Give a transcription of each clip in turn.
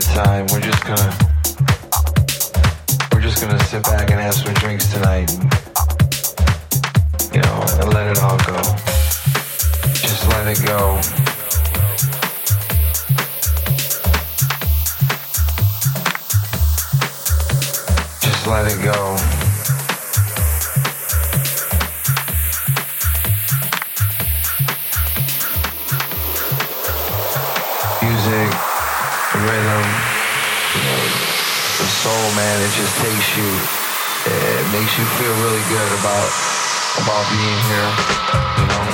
good time. We're just gonna we're just gonna sit back and have some drinks tonight. And, you know, and let it all go. Just let it go. Just let it go. man. It just takes you, it makes you feel really good about about being here, you know.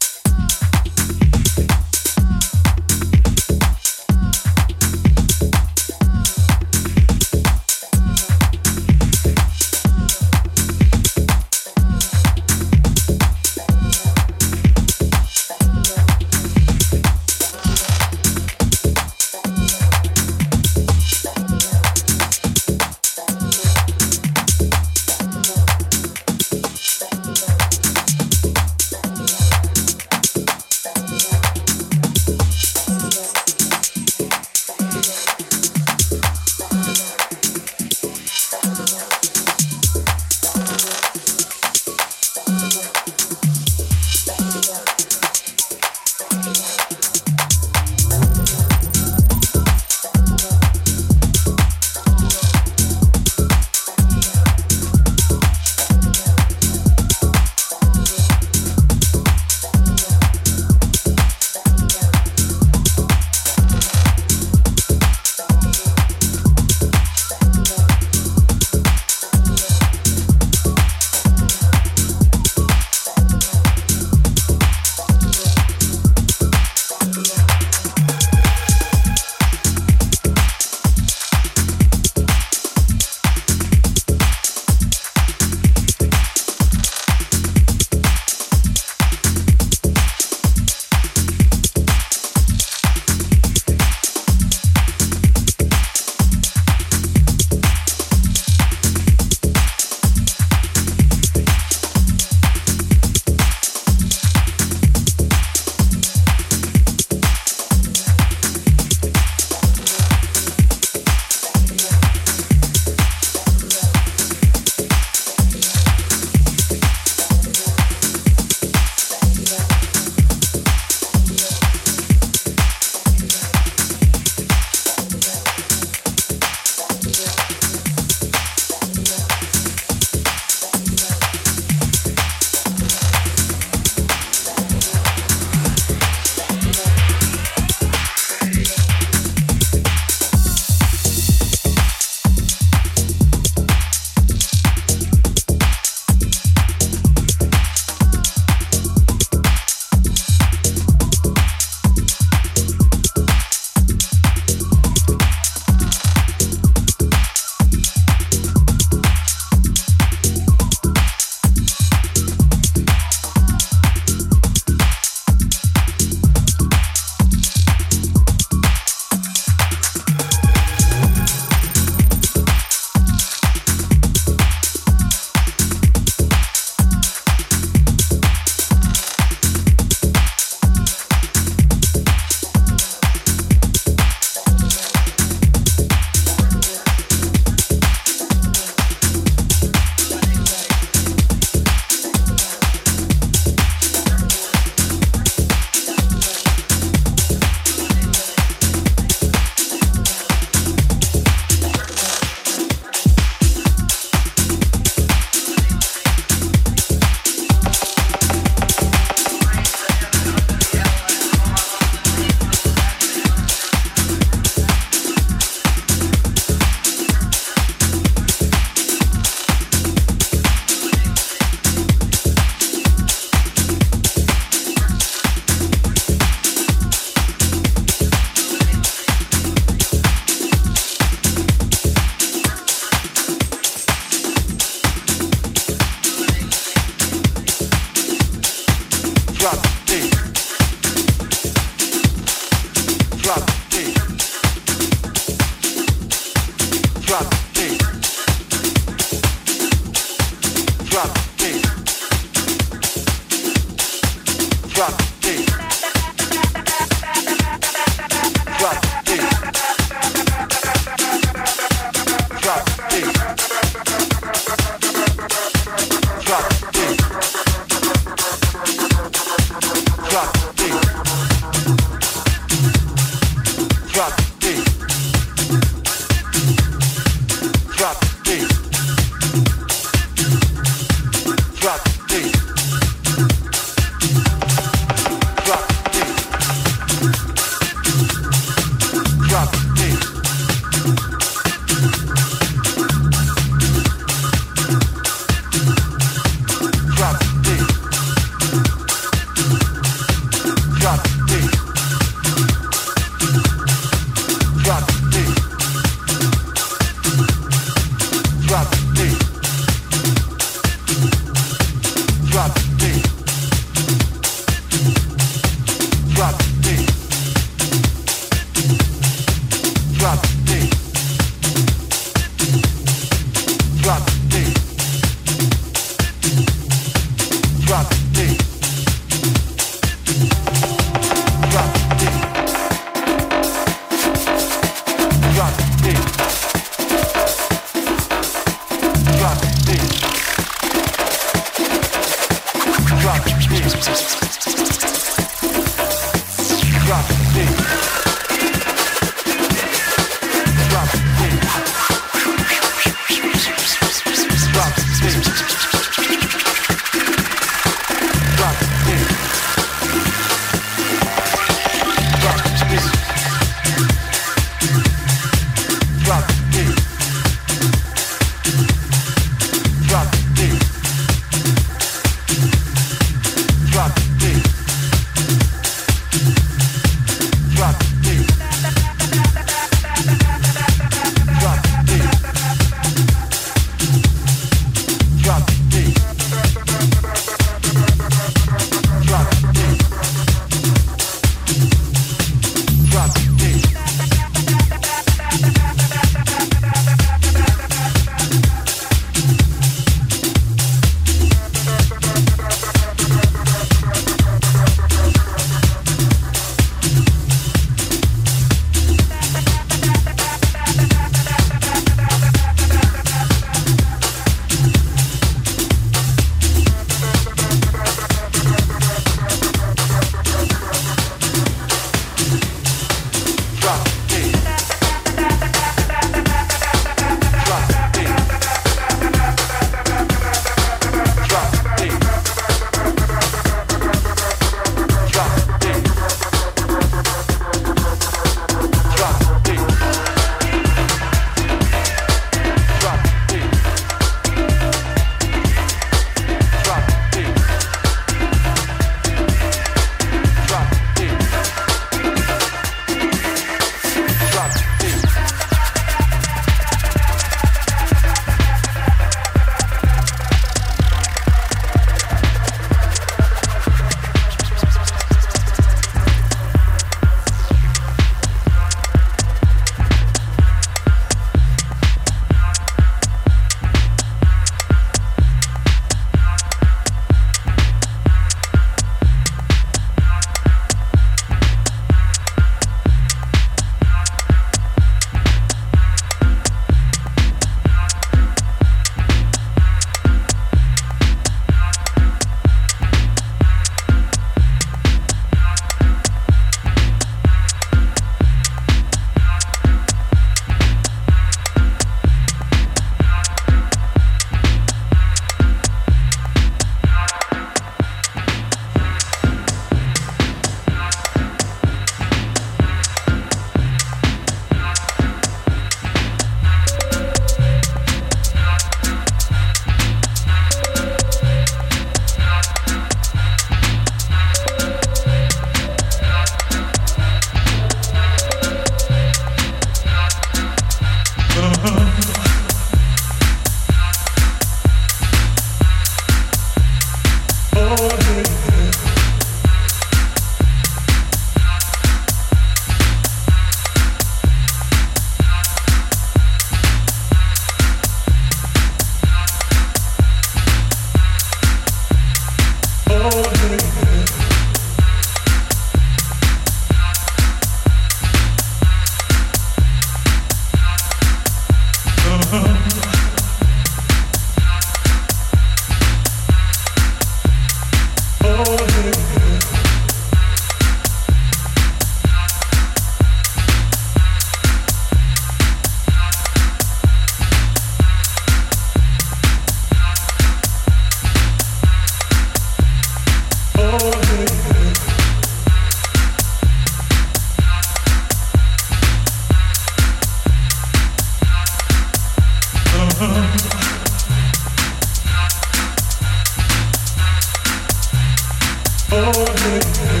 for me.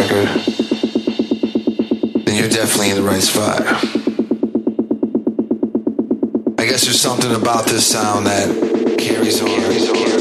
record, then you're definitely in the right spot. I guess there's something about this sound that carries on. Carries on.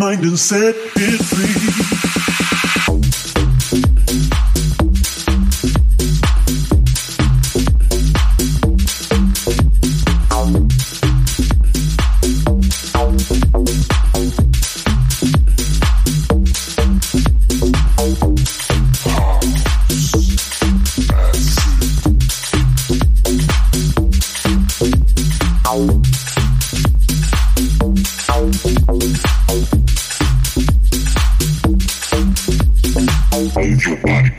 Mind and set Sunday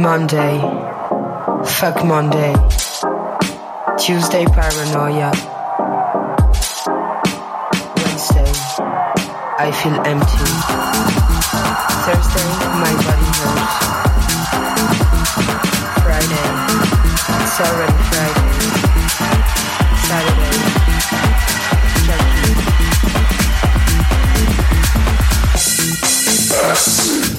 Monday, fuck Monday. Tuesday, paranoia. Wednesday, I feel empty. Thursday, my body hurts. Friday, it's already Friday. Saturday, junkie. Acid.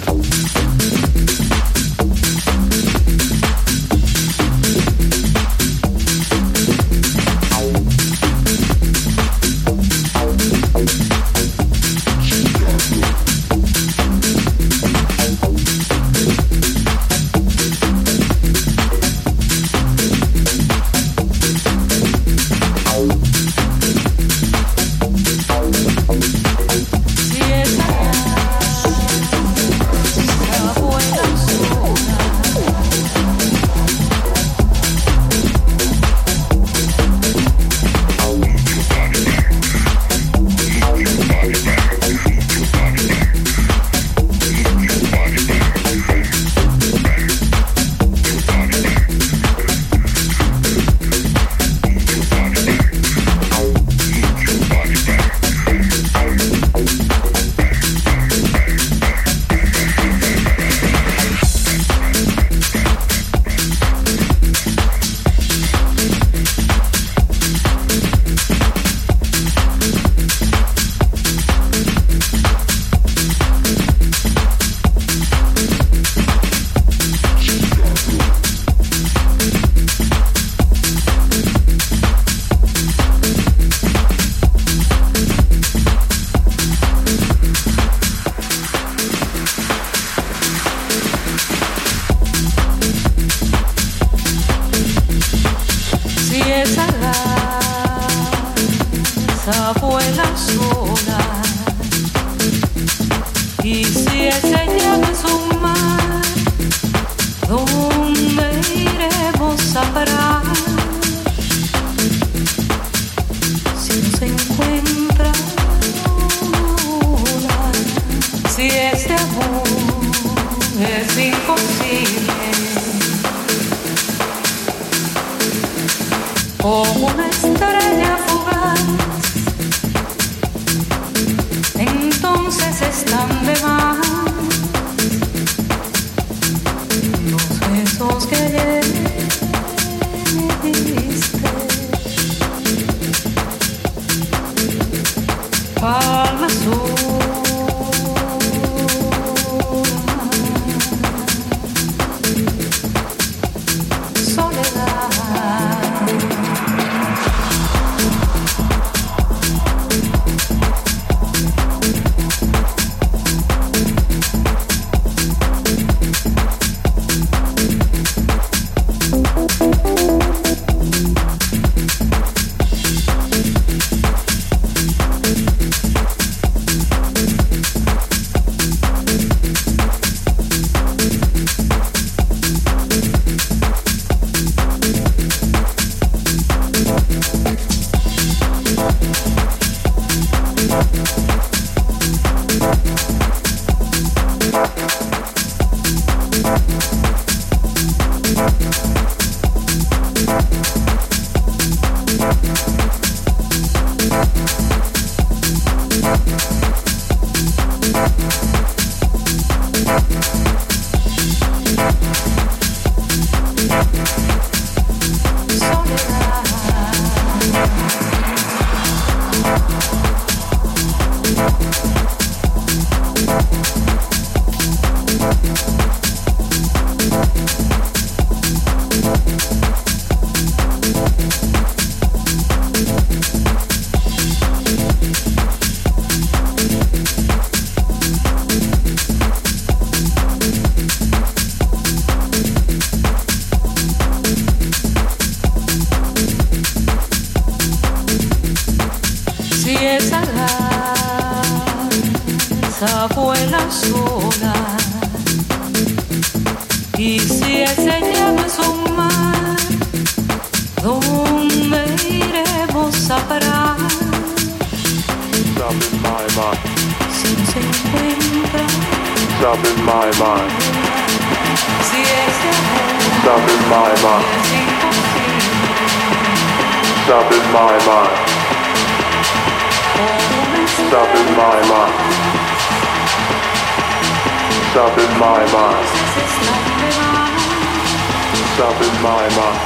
Stuff in my mind.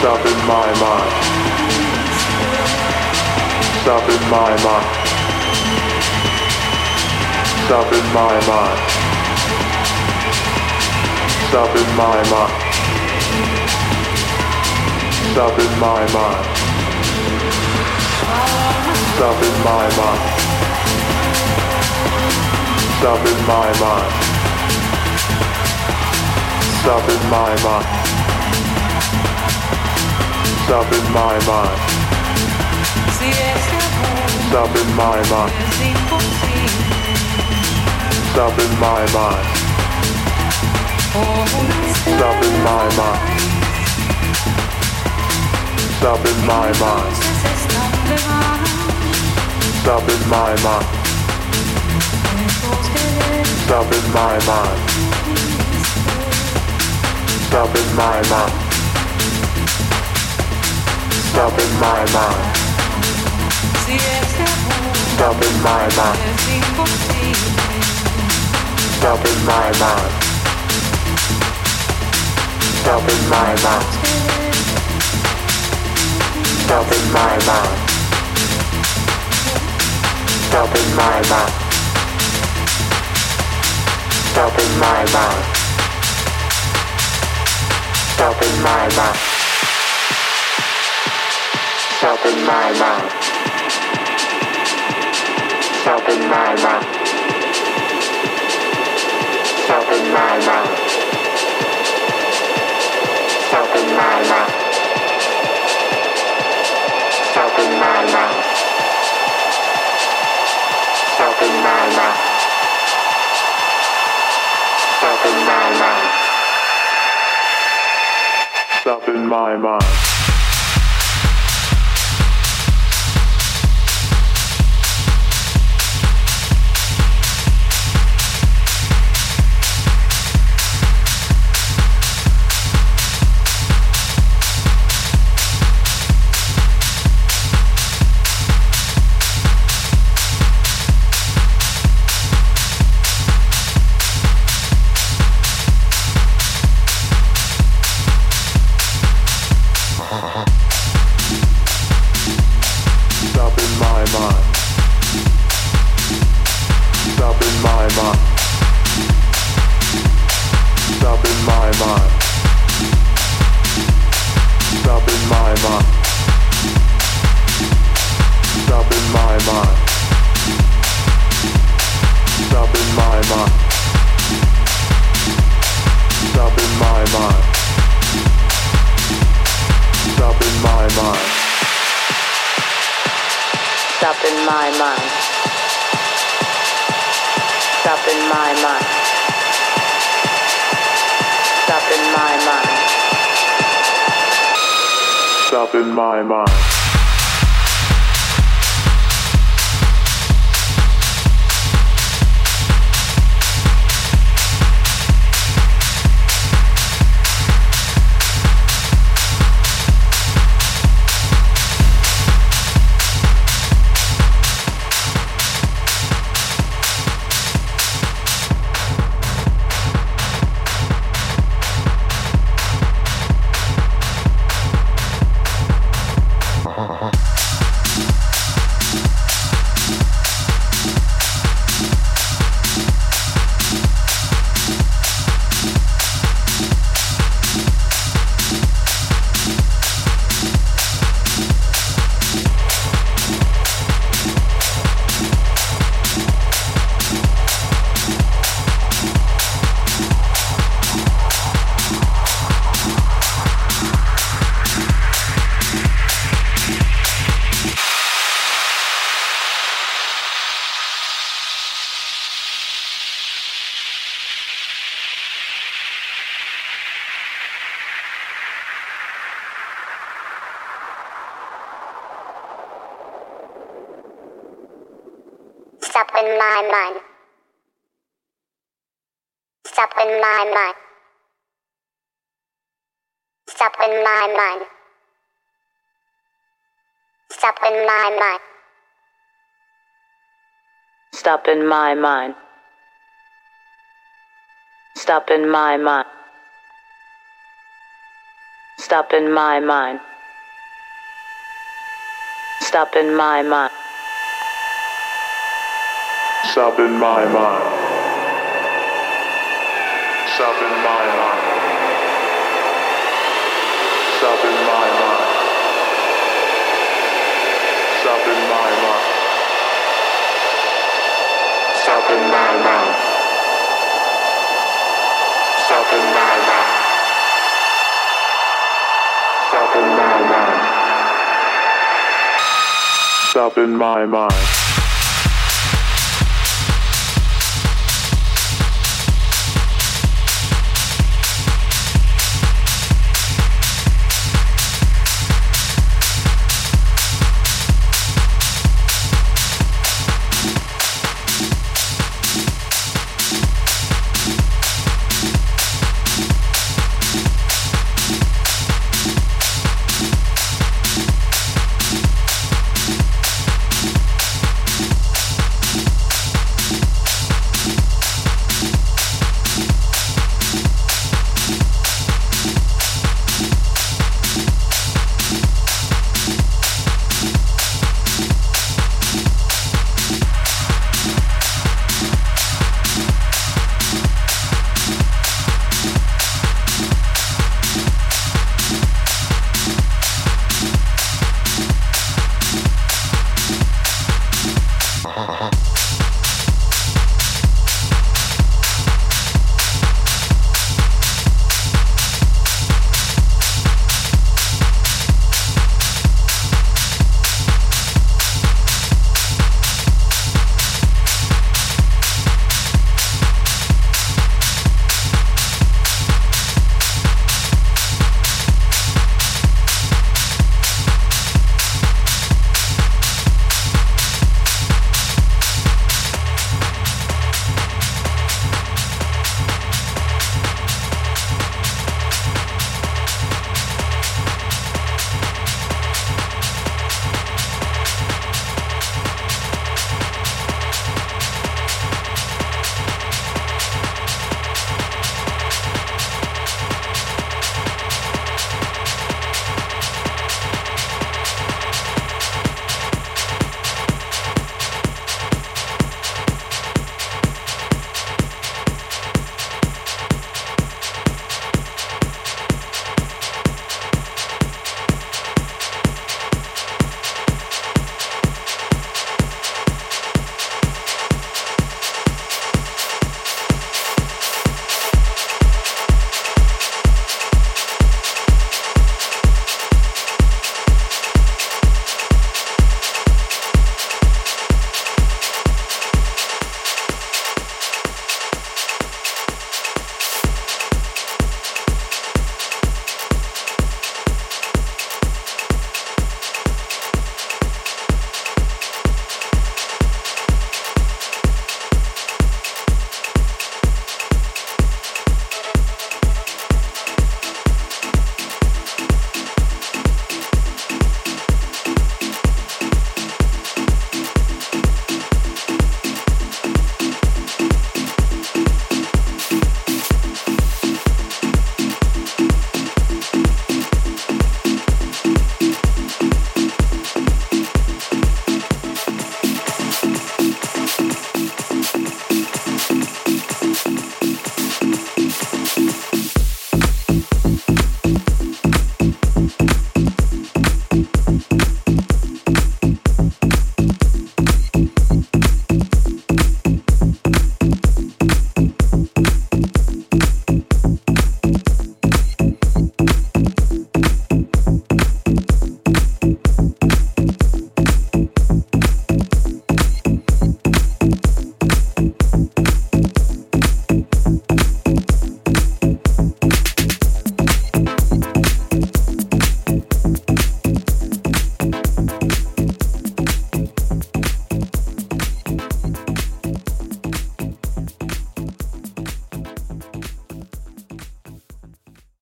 Stuff in my mind. Stuff in my mind. Stuff in my mind. Stuff in my mind. Stuff in my mind. Stuff in my mind. Stuff in my mind. Stop in my mind. Stop in my mind. Stop in my mind. Stop in my mind. Stop in my mind. Stop in my mind. Stop in my mind. Stop in my mind. Stop in my mind. Stop in my mind. Stop in my mind. Stop in my mind. Stop in my mind. Stop in my mind. Stop in my mind. Stop in my mind. Self in my mind. Self in my mind. Self in my mind. Self in my mind. Self in my mind. Self in my mind. Self in my mind. stuff in my mind. up in my mind. In my mind. Stop in my mind. Stop in my mind. Stop in my mind. Stop in my mind. Stop in my mind. Stop in my mind. Stop in my mind. Stop in my mind. Stop in my mind. Stop in my mind. Stop in my mind.